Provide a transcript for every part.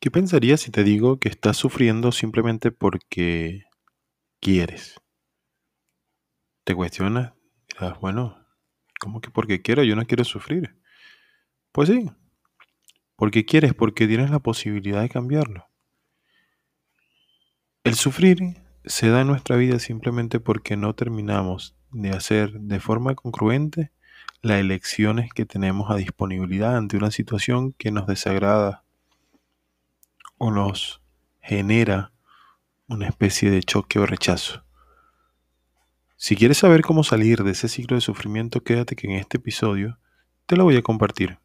¿Qué pensarías si te digo que estás sufriendo simplemente porque quieres? ¿Te cuestionas? Dirás, bueno, ¿cómo que porque quiero? Yo no quiero sufrir. Pues sí, porque quieres, porque tienes la posibilidad de cambiarlo. El sufrir se da en nuestra vida simplemente porque no terminamos de hacer de forma congruente las elecciones que tenemos a disponibilidad ante una situación que nos desagrada o nos genera una especie de choque o rechazo. Si quieres saber cómo salir de ese ciclo de sufrimiento, quédate que en este episodio te lo voy a compartir.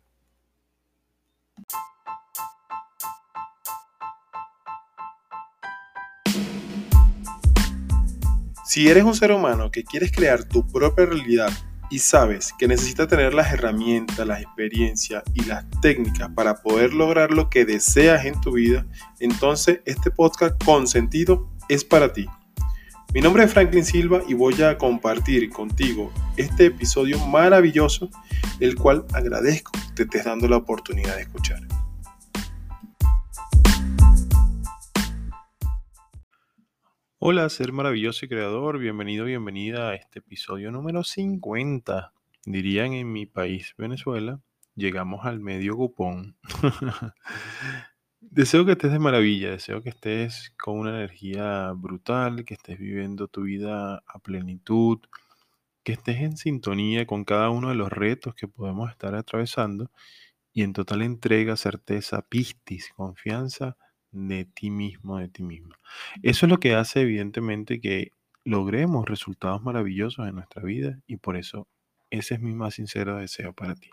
Si eres un ser humano que quieres crear tu propia realidad y sabes que necesitas tener las herramientas, la experiencia y las técnicas para poder lograr lo que deseas en tu vida, entonces este podcast con sentido es para ti. Mi nombre es Franklin Silva y voy a compartir contigo este episodio maravilloso, el cual agradezco que te estés dando la oportunidad de escuchar. Hola, ser maravilloso y creador, bienvenido, bienvenida a este episodio número 50. Dirían en mi país, Venezuela, llegamos al medio cupón. deseo que estés de maravilla, deseo que estés con una energía brutal, que estés viviendo tu vida a plenitud, que estés en sintonía con cada uno de los retos que podemos estar atravesando y en total entrega, certeza, pistis, confianza de ti mismo, de ti mismo. Eso es lo que hace evidentemente que logremos resultados maravillosos en nuestra vida y por eso ese es mi más sincero deseo para ti.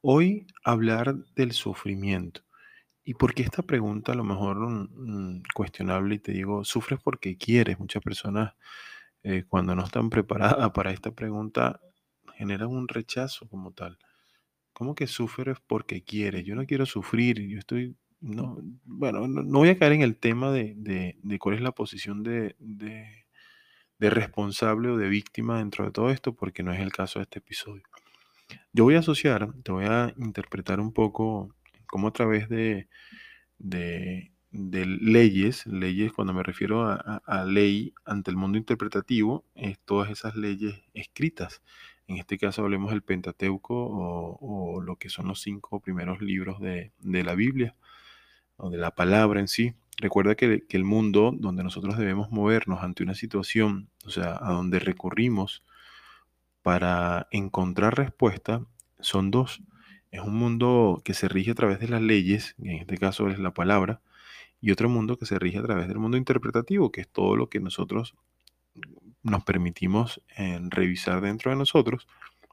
Hoy hablar del sufrimiento. ¿Y por qué esta pregunta a lo mejor mm, cuestionable? Y te digo, sufres porque quieres. Muchas personas eh, cuando no están preparadas para esta pregunta generan un rechazo como tal. ¿Cómo que sufres porque quieres? Yo no quiero sufrir, yo estoy no, bueno, no, voy a caer en el tema de, cuál es la posición de, responsable o de víctima dentro de todo esto, porque no es el caso de este episodio. Yo voy a asociar, te voy a interpretar un poco como a través de, leyes, leyes cuando me refiero a, ley ante el mundo interpretativo, es todas esas leyes escritas. En este caso hablemos del Pentateuco o, lo que son los cinco primeros libros de, de la Biblia de la palabra en sí. Recuerda que, el mundo donde nosotros debemos movernos ante una situación, o sea, a donde recurrimos para encontrar respuesta, son dos. Es un mundo que se rige a través de las leyes, en este caso es la palabra, y otro mundo que se rige a través del mundo interpretativo, que es todo lo que nosotros nos permitimos eh, revisar dentro de nosotros.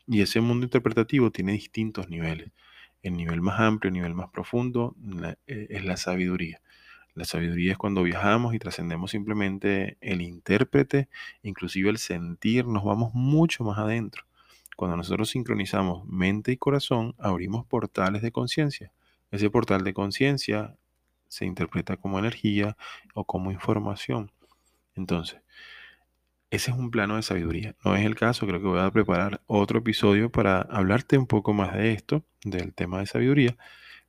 Y ese mundo interpretativo tiene distintos niveles. El nivel más amplio, el nivel más profundo eh, es la sabiduría. La sabiduría es cuando viajamos y trascendemos simplemente el intérprete, inclusive el sentir, nos vamos mucho más adentro. Cuando nosotros sincronizamos mente y corazón, abrimos portales de conciencia. Ese portal de conciencia se interpreta como energía o como información. Entonces, ese es un plano de sabiduría. No es el caso, creo que voy a preparar otro episodio para hablarte un poco más de esto, del tema de sabiduría.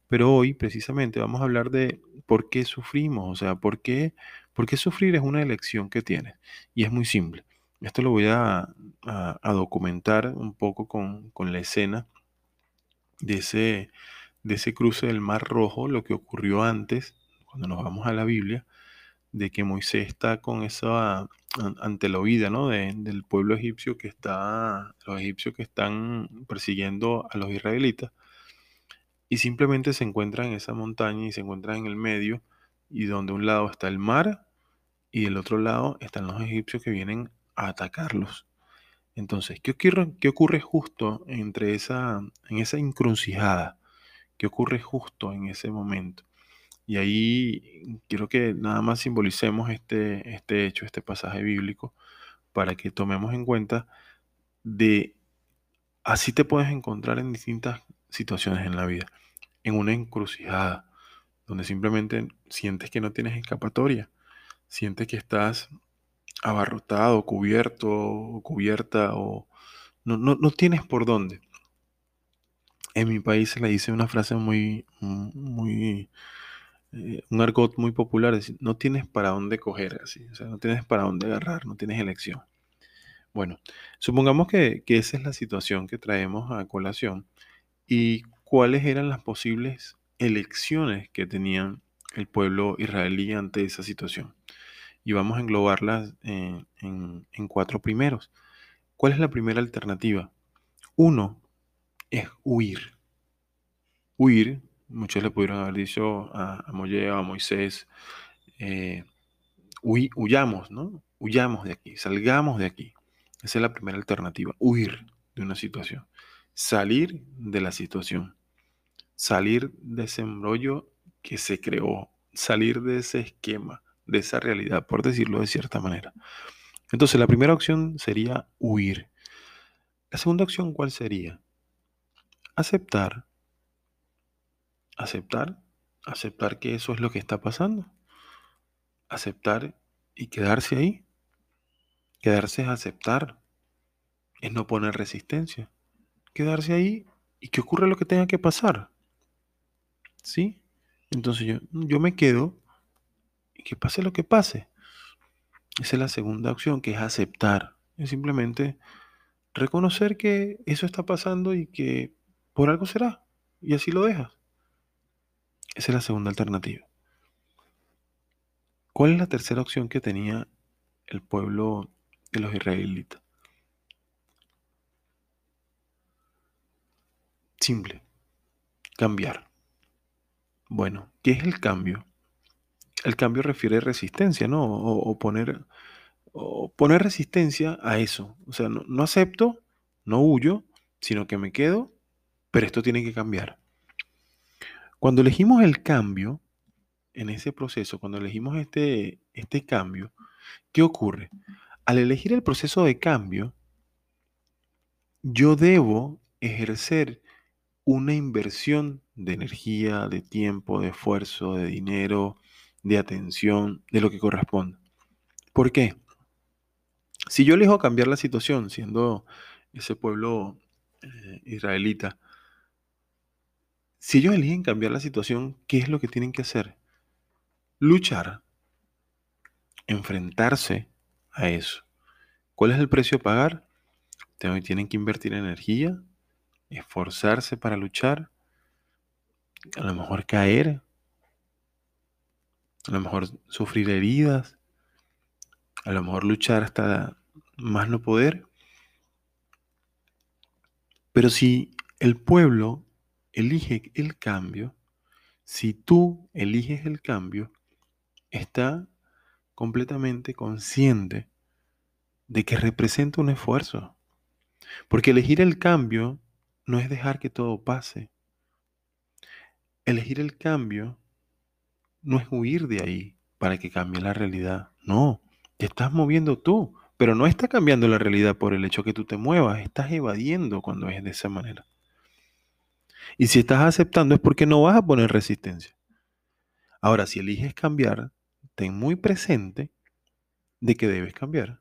Pero hoy precisamente vamos a hablar de por qué sufrimos, o sea, por qué, por qué sufrir es una elección que tienes. Y es muy simple. Esto lo voy a, documentar un poco con, con, la escena de ese, de ese cruce del Mar Rojo, lo que ocurrió antes, cuando nos vamos a la Biblia, de que Moisés está con esa ante la huida ¿no? del pueblo egipcio que está, los egipcios que están persiguiendo a los israelitas, y simplemente se encuentran en esa montaña y se encuentran en el medio, y donde un lado está el mar y del otro lado están los egipcios que vienen a atacarlos. Entonces, ¿qué ocurre, qué ocurre justo entre esa, en esa encrucijada? ¿Qué ocurre justo en ese momento? Y ahí quiero que nada más simbolicemos este, este hecho, este pasaje bíblico, para que tomemos en cuenta de así te puedes encontrar en distintas situaciones en la vida, en una encrucijada, donde simplemente sientes que no tienes escapatoria, sientes que estás abarrotado, cubierto, cubierta, o no, no, no tienes por dónde. En mi país se le dice una frase muy, muy eh, un argot muy popular, es decir, no tienes para dónde coger, así, o sea, no tienes para dónde agarrar, no tienes elección. Bueno, supongamos que, que esa es la situación que traemos a colación y cuáles eran las posibles elecciones que tenían el pueblo israelí ante esa situación. Y vamos a englobarlas en, en- en cuatro primeros. ¿Cuál es la primera alternativa? Uno es huir. Huir, muchos le pudieron haber dicho a, a a Moisés, eh, "Huy- huyamos, ¿no? Huyamos de aquí, salgamos de aquí. Esa es la primera alternativa, huir de una situación, salir de la situación, salir de ese embrollo que se creó, salir de ese esquema, de esa realidad, por decirlo de cierta manera. Entonces, la primera opción sería huir. La segunda opción, ¿cuál sería? Aceptar, aceptar, aceptar que eso es lo que está pasando, aceptar y quedarse ahí. Quedarse es aceptar, es no poner resistencia. Quedarse ahí y que ocurra lo que tenga que pasar. ¿Sí? Entonces yo, yo me quedo y que pase lo que pase. Esa es la segunda opción, que es aceptar. Es simplemente reconocer que eso está pasando y que por algo será. Y así lo dejas. Esa es la segunda alternativa. ¿Cuál es la tercera opción que tenía el pueblo de los israelitas? Simple. Cambiar. Bueno, ¿qué es el cambio? El cambio refiere resistencia, ¿no? O, poner, o poner resistencia a eso. O sea, no acepto, no huyo, sino que me quedo, pero esto tiene que cambiar. Cuando elegimos el cambio, en ese proceso, cuando elegimos este, este cambio, ¿qué ocurre? Al elegir el proceso de cambio, yo debo ejercer una inversión de energía, de tiempo, de esfuerzo, de dinero, de atención, de lo que corresponde. ¿Por qué? Si yo elijo cambiar la situación, siendo ese pueblo eh, israelita, si ellos eligen cambiar la situación, ¿qué es lo que tienen que hacer? Luchar, enfrentarse a eso. ¿Cuál es el precio a pagar? Tienen que invertir energía, esforzarse para luchar, a lo mejor caer, a lo mejor sufrir heridas, a lo mejor luchar hasta más no poder. Pero si el pueblo elige el cambio, si tú eliges el cambio, está completamente consciente de que representa un esfuerzo. Porque elegir el cambio no es dejar que todo pase. Elegir el cambio no es huir de ahí para que cambie la realidad. No, te estás moviendo tú, pero no está cambiando la realidad por el hecho que tú te muevas, estás evadiendo cuando es de esa manera. Y si estás aceptando es porque no vas a poner resistencia. Ahora, si eliges cambiar, ten muy presente de que debes cambiar.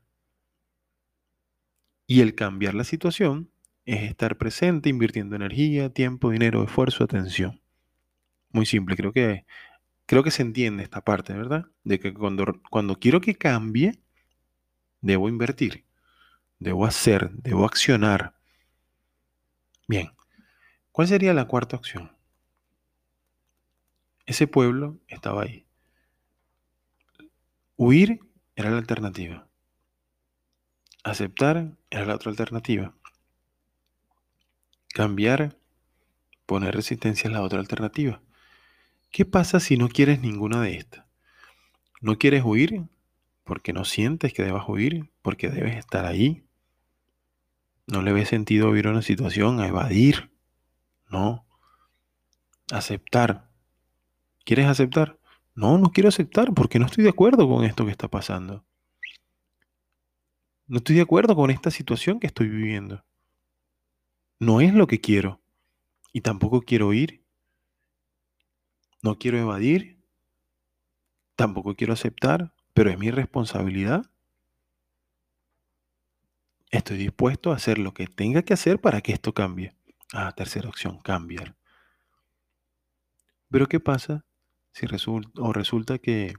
Y el cambiar la situación es estar presente, invirtiendo energía, tiempo, dinero, esfuerzo, atención. Muy simple, creo que, creo que se entiende esta parte, ¿verdad? De que cuando, cuando quiero que cambie, debo invertir, debo hacer, debo accionar. Bien, ¿cuál sería la cuarta opción? Ese pueblo estaba ahí. Huir era la alternativa. Aceptar era la otra alternativa. Cambiar, poner resistencia es la otra alternativa. ¿Qué pasa si no quieres ninguna de estas? ¿No quieres huir? Porque no sientes que debas huir, porque debes estar ahí. No le ves sentido a vivir una situación, a evadir. No. Aceptar. ¿Quieres aceptar? No, no quiero aceptar porque no estoy de acuerdo con esto que está pasando. No estoy de acuerdo con esta situación que estoy viviendo. No es lo que quiero. Y tampoco quiero ir. No quiero evadir. Tampoco quiero aceptar, pero es mi responsabilidad. Estoy dispuesto a hacer lo que tenga que hacer para que esto cambie. Ah, tercera opción, cambiar. Pero ¿qué pasa Si resulta, o resulta que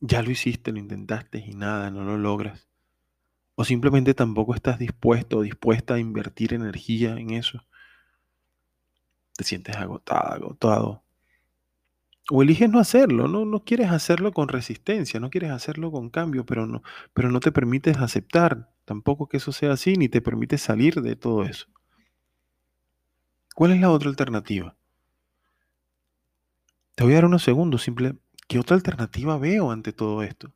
ya lo hiciste, lo intentaste y nada, no lo logras. O simplemente tampoco estás dispuesto o dispuesta a invertir energía en eso. Te sientes agotada, agotado. O eliges no hacerlo, ¿no? No quieres hacerlo con resistencia, no quieres hacerlo con cambio, pero no, pero no te permites aceptar tampoco que eso sea así, ni te permites salir de todo eso. ¿Cuál es la otra alternativa? Te voy a dar unos segundos, simple. ¿Qué otra alternativa veo ante todo esto?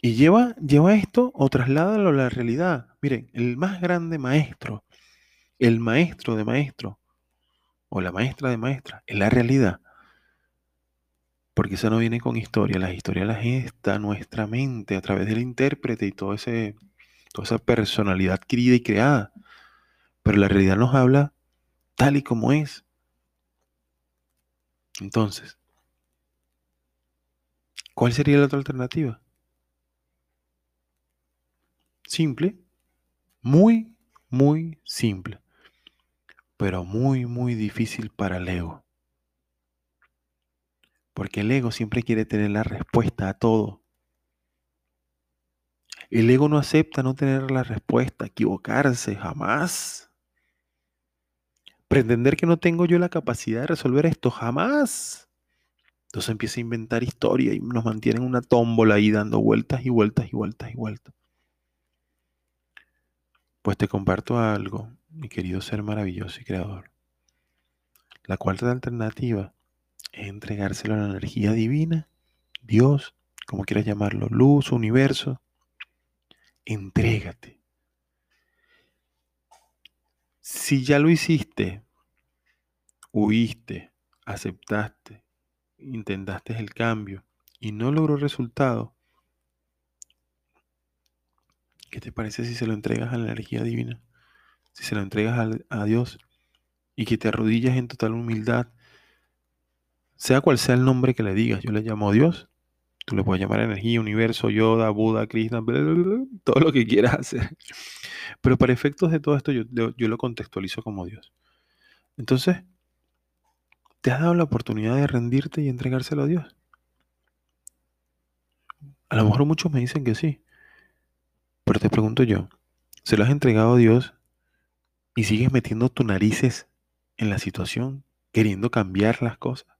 Y lleva, lleva esto o trasládalo a la realidad. Miren, el más grande maestro, el maestro de maestro, o la maestra de maestra, es la realidad. Porque eso no viene con historia, las historias las está nuestra mente a través del intérprete y todo ese, toda esa personalidad adquirida y creada. Pero la realidad nos habla tal y como es. Entonces, ¿cuál sería la otra alternativa? Simple, muy, muy simple, pero muy, muy difícil para el ego. Porque el ego siempre quiere tener la respuesta a todo. El ego no acepta no tener la respuesta, equivocarse jamás. Pretender que no tengo yo la capacidad de resolver esto, jamás. Entonces empieza a inventar historia y nos mantiene en una tómbola ahí dando vueltas y vueltas y vueltas y vueltas. Pues te comparto algo, mi querido ser maravilloso y creador. La cuarta alternativa es entregárselo a la energía divina, Dios, como quieras llamarlo, luz, universo. Entrégate. Si ya lo hiciste, huiste, aceptaste, intentaste el cambio y no logró resultado, ¿qué te parece si se lo entregas a la energía divina? Si se lo entregas a, a Dios y que te arrodillas en total humildad, sea cual sea el nombre que le digas, yo le llamo Dios, tú le puedes llamar energía, universo, Yoda, Buda, Krishna, todo lo que quieras hacer. Pero para efectos de todo esto yo, yo lo contextualizo como Dios. Entonces, ¿te has dado la oportunidad de rendirte y entregárselo a Dios? A lo mejor muchos me dicen que sí. Pero te pregunto yo, ¿se lo has entregado a Dios y sigues metiendo tus narices en la situación, queriendo cambiar las cosas?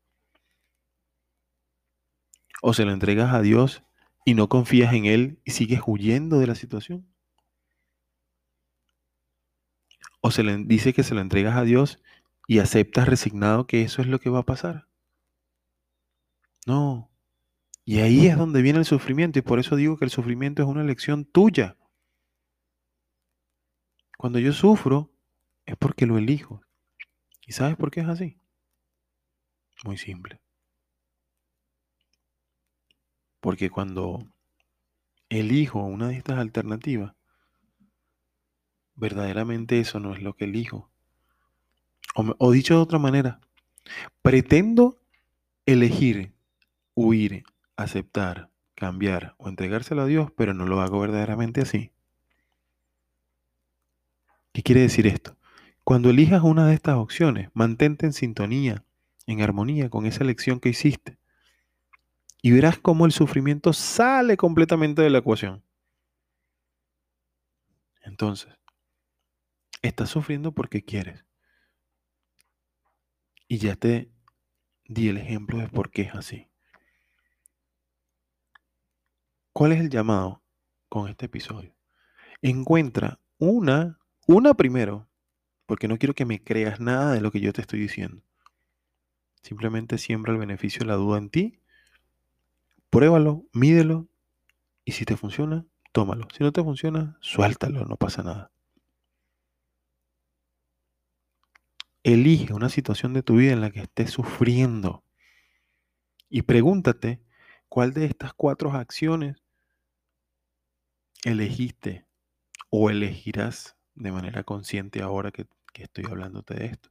¿O se lo entregas a Dios y no confías en Él y sigues huyendo de la situación? o se le dice que se lo entregas a Dios y aceptas resignado que eso es lo que va a pasar. No. Y ahí es donde viene el sufrimiento y por eso digo que el sufrimiento es una elección tuya. Cuando yo sufro es porque lo elijo. ¿Y sabes por qué es así? Muy simple. Porque cuando elijo una de estas alternativas, verdaderamente eso no es lo que elijo. O, dicho de otra manera, pretendo elegir, huir, aceptar, cambiar o entregárselo a Dios, pero no lo hago verdaderamente así. ¿Qué quiere decir esto? Cuando elijas una de estas opciones, mantente en sintonía, en armonía con esa elección que hiciste. Y verás cómo el sufrimiento sale completamente de la ecuación. Entonces, Estás sufriendo porque quieres. Y ya te di el ejemplo de por qué es así. ¿Cuál es el llamado con este episodio? Encuentra una, una primero, porque no quiero que me creas nada de lo que yo te estoy diciendo. Simplemente siembra el beneficio de la duda en ti, pruébalo, mídelo, y si te funciona, tómalo. Si no te funciona, suéltalo, no pasa nada. Elige una situación de tu vida en la que estés sufriendo y pregúntate cuál de estas cuatro acciones elegiste o elegirás de manera consciente ahora que, que estoy hablándote de esto.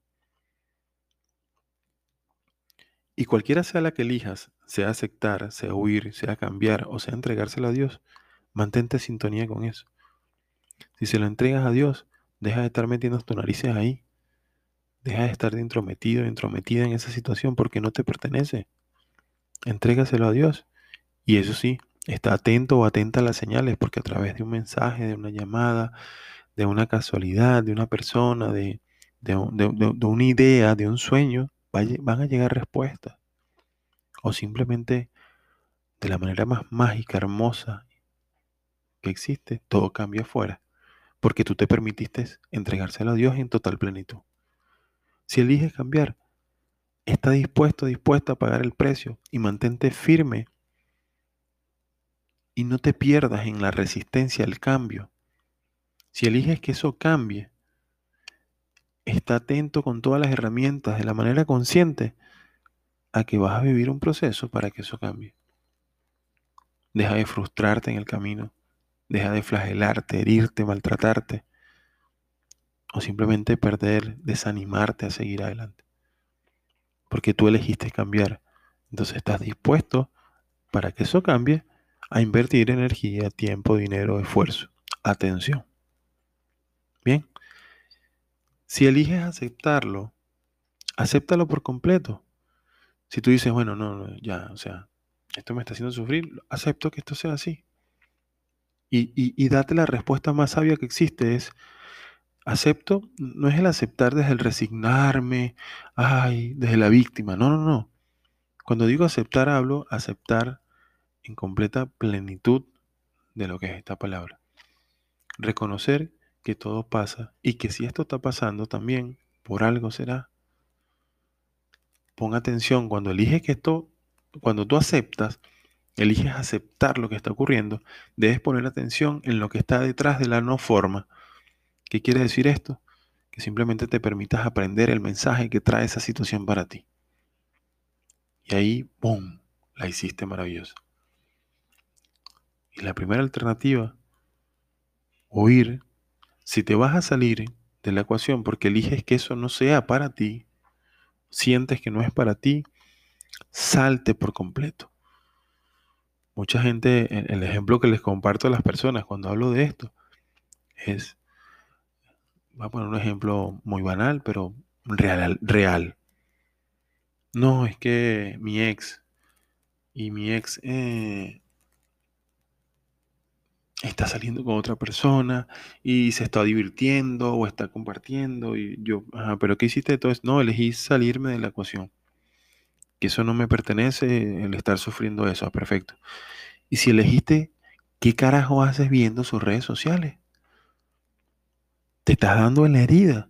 Y cualquiera sea la que elijas, sea aceptar, sea huir, sea cambiar o sea entregársela a Dios, mantente en sintonía con eso. Si se lo entregas a Dios, deja de estar metiendo tus narices ahí Deja de estar intrometido, intrometida en esa situación porque no te pertenece. Entrégaselo a Dios. Y eso sí, está atento o atenta a las señales porque a través de un mensaje, de una llamada, de una casualidad, de una persona, de, de, una idea, de un sueño, van a llegar respuestas. O simplemente de la manera más mágica, hermosa que existe, todo cambia afuera. Porque tú te permitiste entregárselo a Dios en total plenitud. Si eliges cambiar, está dispuesto, dispuesta a pagar el precio y mantente firme y no te pierdas en la resistencia al cambio. Si eliges que eso cambie, está atento con todas las herramientas de la manera consciente a que vas a vivir un proceso para que eso cambie. Deja de frustrarte en el camino, deja de flagelarte, herirte, maltratarte o simplemente perder, desanimarte a seguir adelante. Porque tú elegiste cambiar. Entonces estás dispuesto para que eso cambie a invertir energía, tiempo, dinero, esfuerzo, atención. Bien, si eliges aceptarlo, acéptalo por completo. Si tú dices, bueno, no, no, ya, o sea, esto me está haciendo sufrir, acepto que esto sea así. Y, y, date la respuesta más sabia que existe, es, acepto, no es el aceptar desde el resignarme, ay, desde la víctima, no, no, no. Cuando digo aceptar, hablo aceptar en completa plenitud de lo que es esta palabra. Reconocer que todo pasa y que si esto está pasando también, por algo será. Pon atención cuando eliges que esto, cuando tú aceptas, eliges aceptar lo que está ocurriendo, debes poner atención en lo que está detrás de la no forma. ¿Qué quiere decir esto? Que simplemente te permitas aprender el mensaje que trae esa situación para ti. Y ahí, ¡boom!, la hiciste maravillosa. Y la primera alternativa, huir. Si te vas a salir de la ecuación porque eliges que eso no sea para ti, sientes que no es para ti, salte por completo. Mucha gente, el ejemplo que les comparto a las personas cuando hablo de esto es, voy a poner un ejemplo muy banal, pero real. real. No, es que mi ex y mi ex eh, está saliendo con otra persona y se está divirtiendo o está compartiendo y yo, pero ¿qué hiciste eso? No, elegí salirme de la ecuación. Que eso no me pertenece, el estar sufriendo eso, ah, perfecto. Y si elegiste, ¿qué carajo haces viendo sus redes sociales? Te estás dando en la herida.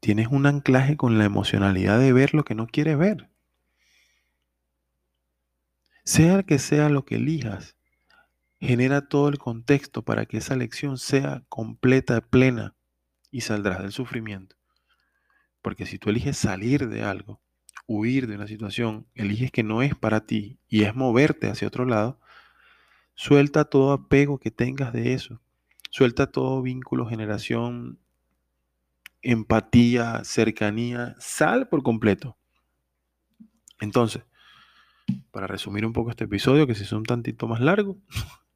Tienes un anclaje con la emocionalidad de ver lo que no quieres ver. Sea que sea lo que elijas, genera todo el contexto para que esa lección sea completa, plena y saldrás del sufrimiento. Porque si tú eliges salir de algo, huir de una situación, eliges que no es para ti y es moverte hacia otro lado, suelta todo apego que tengas de eso. Suelta todo vínculo, generación, empatía, cercanía, sal por completo. Entonces, para resumir un poco este episodio, que si es un tantito más largo,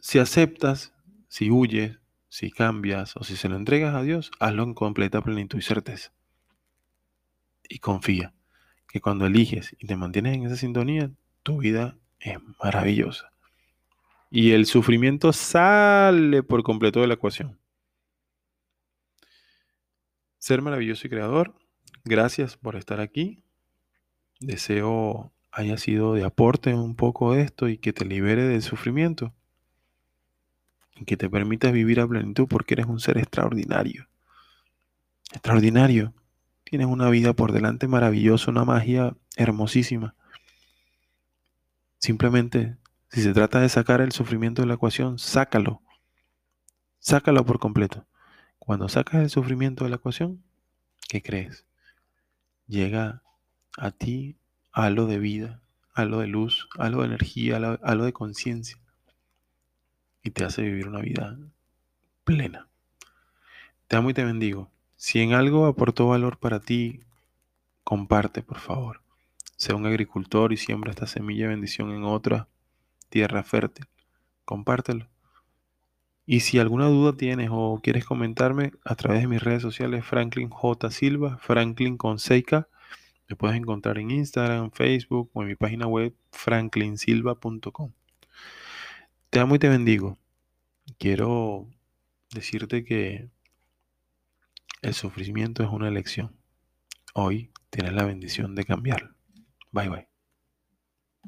si aceptas, si huyes, si cambias o si se lo entregas a Dios, hazlo en completa plenitud y certeza. Y confía que cuando eliges y te mantienes en esa sintonía, tu vida es maravillosa. Y el sufrimiento sale por completo de la ecuación. Ser maravilloso y creador, gracias por estar aquí. Deseo haya sido de aporte un poco esto y que te libere del sufrimiento y que te permitas vivir a plenitud porque eres un ser extraordinario. Extraordinario. Tienes una vida por delante maravillosa, una magia hermosísima. Simplemente, si se trata de sacar el sufrimiento de la ecuación, sácalo. Sácalo por completo. Cuando sacas el sufrimiento de la ecuación, ¿qué crees? Llega a ti algo de vida, algo de luz, algo de energía, algo de conciencia y te hace vivir una vida plena. Te amo y te bendigo. Si en algo aportó valor para ti, comparte, por favor. Sea un agricultor y siembra esta semilla de bendición en otra tierra fértil. Compártelo. Y si alguna duda tienes o quieres comentarme a través de mis redes sociales, Franklin J. Silva, Franklin con me puedes encontrar en Instagram, Facebook o en mi página web franklinsilva.com. Te amo y te bendigo. Quiero decirte que el sufrimiento es una elección. Hoy tienes la bendición de cambiarlo. Bye bye.